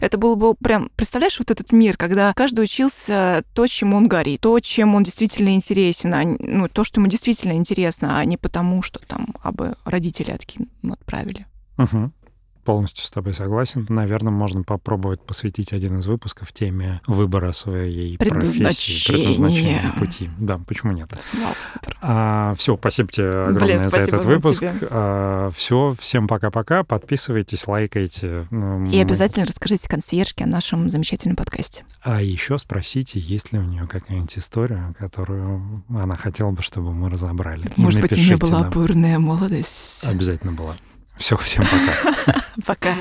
Это было бы прям... Представляешь, вот этот мир, когда каждый учился то, чем он горит, то, чем он действительно интересен, а ну, то, что ему действительно интересно, а не потому, что там, абы родители от таким отправили. Угу полностью с тобой согласен. Наверное, можно попробовать посвятить один из выпусков теме выбора своей профессии, предназначения пути. Да, почему нет? Вау, супер. А, все, спасибо тебе огромное Блин, за этот выпуск. А, все, всем пока-пока. Подписывайтесь, лайкайте. И обязательно расскажите консьержке о нашем замечательном подкасте. А еще спросите, есть ли у нее какая-нибудь история, которую она хотела бы, чтобы мы разобрали. Может быть, у нее была бурная молодость. Обязательно была. Все, всем пока. Пока.